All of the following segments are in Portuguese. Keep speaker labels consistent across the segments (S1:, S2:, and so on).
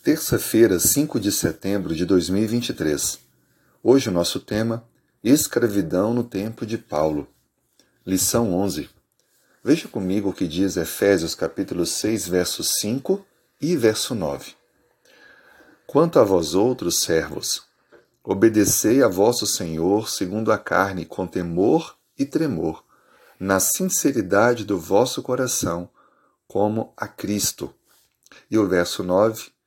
S1: Terça-feira, 5 de setembro de 2023. Hoje o nosso tema: Escravidão no tempo de Paulo. Lição 11. Veja comigo o que diz Efésios capítulo 6, verso 5 e verso 9. Quanto a vós outros servos, obedecei a vosso Senhor segundo a carne, com temor e tremor, na sinceridade do vosso coração, como a Cristo. E o verso 9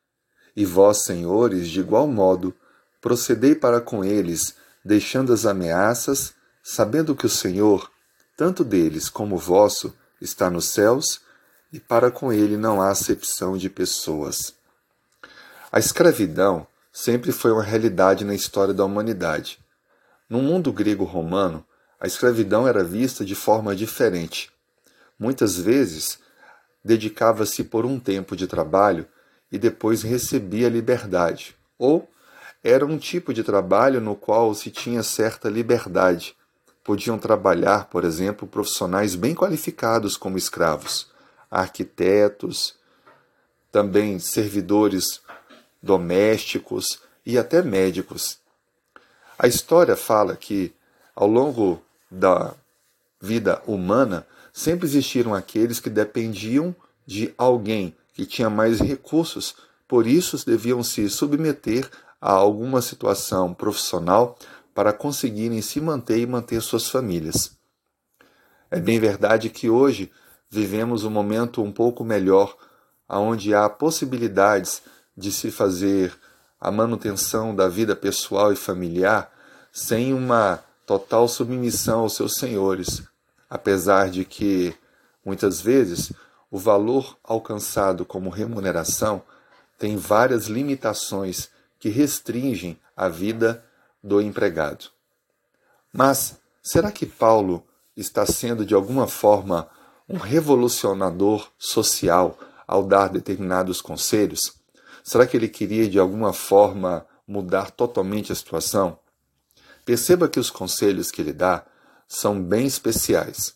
S1: e vós, senhores, de igual modo, procedei para com eles, deixando as ameaças, sabendo que o Senhor, tanto deles como vosso, está nos céus, e para com ele não há acepção de pessoas. A escravidão sempre foi uma realidade na história da humanidade. No mundo grego-romano, a escravidão era vista de forma diferente. Muitas vezes, dedicava-se por um tempo de trabalho e depois recebia liberdade. Ou era um tipo de trabalho no qual se tinha certa liberdade. Podiam trabalhar, por exemplo, profissionais bem qualificados como escravos, arquitetos, também servidores domésticos e até médicos. A história fala que, ao longo da vida humana, sempre existiram aqueles que dependiam de alguém que tinha mais recursos, por isso deviam se submeter a alguma situação profissional para conseguirem se manter e manter suas famílias. É bem verdade que hoje vivemos um momento um pouco melhor, onde há possibilidades de se fazer a manutenção da vida pessoal e familiar sem uma total submissão aos seus senhores, apesar de que muitas vezes o valor alcançado como remuneração tem várias limitações que restringem a vida do empregado. Mas será que Paulo está sendo de alguma forma um revolucionador social ao dar determinados conselhos? Será que ele queria de alguma forma mudar totalmente a situação? Perceba que os conselhos que ele dá são bem especiais.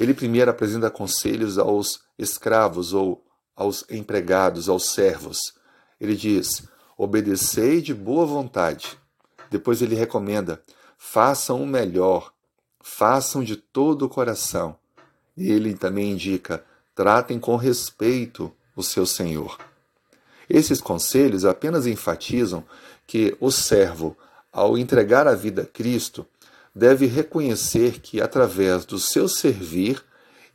S1: Ele primeiro apresenta conselhos aos escravos ou aos empregados, aos servos. Ele diz: obedecei de boa vontade. Depois ele recomenda: façam o melhor, façam de todo o coração. E ele também indica: tratem com respeito o seu senhor. Esses conselhos apenas enfatizam que o servo, ao entregar a vida a Cristo, deve reconhecer que, através do seu servir,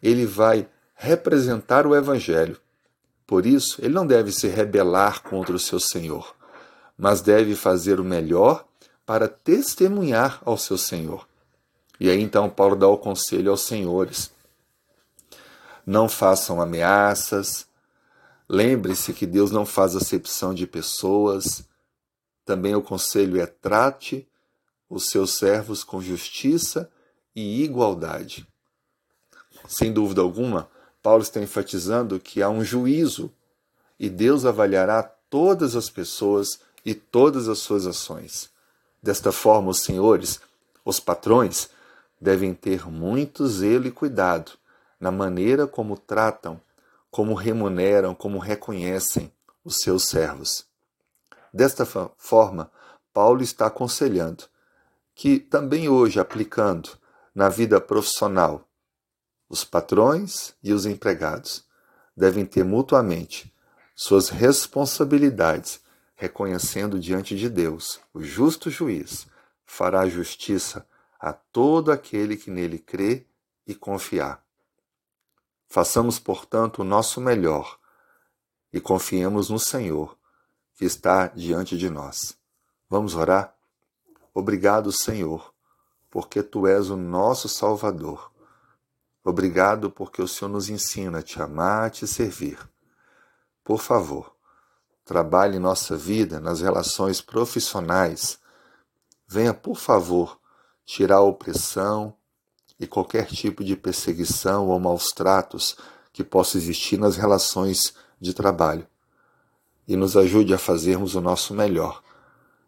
S1: ele vai representar o Evangelho. Por isso, ele não deve se rebelar contra o seu Senhor, mas deve fazer o melhor para testemunhar ao seu Senhor. E aí então Paulo dá o conselho aos senhores: não façam ameaças, lembre-se que Deus não faz acepção de pessoas. Também o conselho é trate os seus servos com justiça e igualdade. Sem dúvida alguma, Paulo está enfatizando que há um juízo e Deus avaliará todas as pessoas e todas as suas ações. Desta forma, os senhores, os patrões, devem ter muito zelo e cuidado na maneira como tratam, como remuneram, como reconhecem os seus servos. Desta forma, Paulo está aconselhando que também hoje aplicando na vida profissional, os patrões e os empregados devem ter mutuamente suas responsabilidades, reconhecendo diante de Deus, o justo juiz, fará justiça a todo aquele que nele crê e confiar. Façamos, portanto, o nosso melhor e confiemos no Senhor que está diante de nós. Vamos orar? Obrigado, Senhor, porque tu és o nosso Salvador. Obrigado porque o Senhor nos ensina a te amar, a te servir. Por favor, trabalhe nossa vida, nas relações profissionais. Venha, por favor, tirar a opressão e qualquer tipo de perseguição ou maus tratos que possa existir nas relações de trabalho. E nos ajude a fazermos o nosso melhor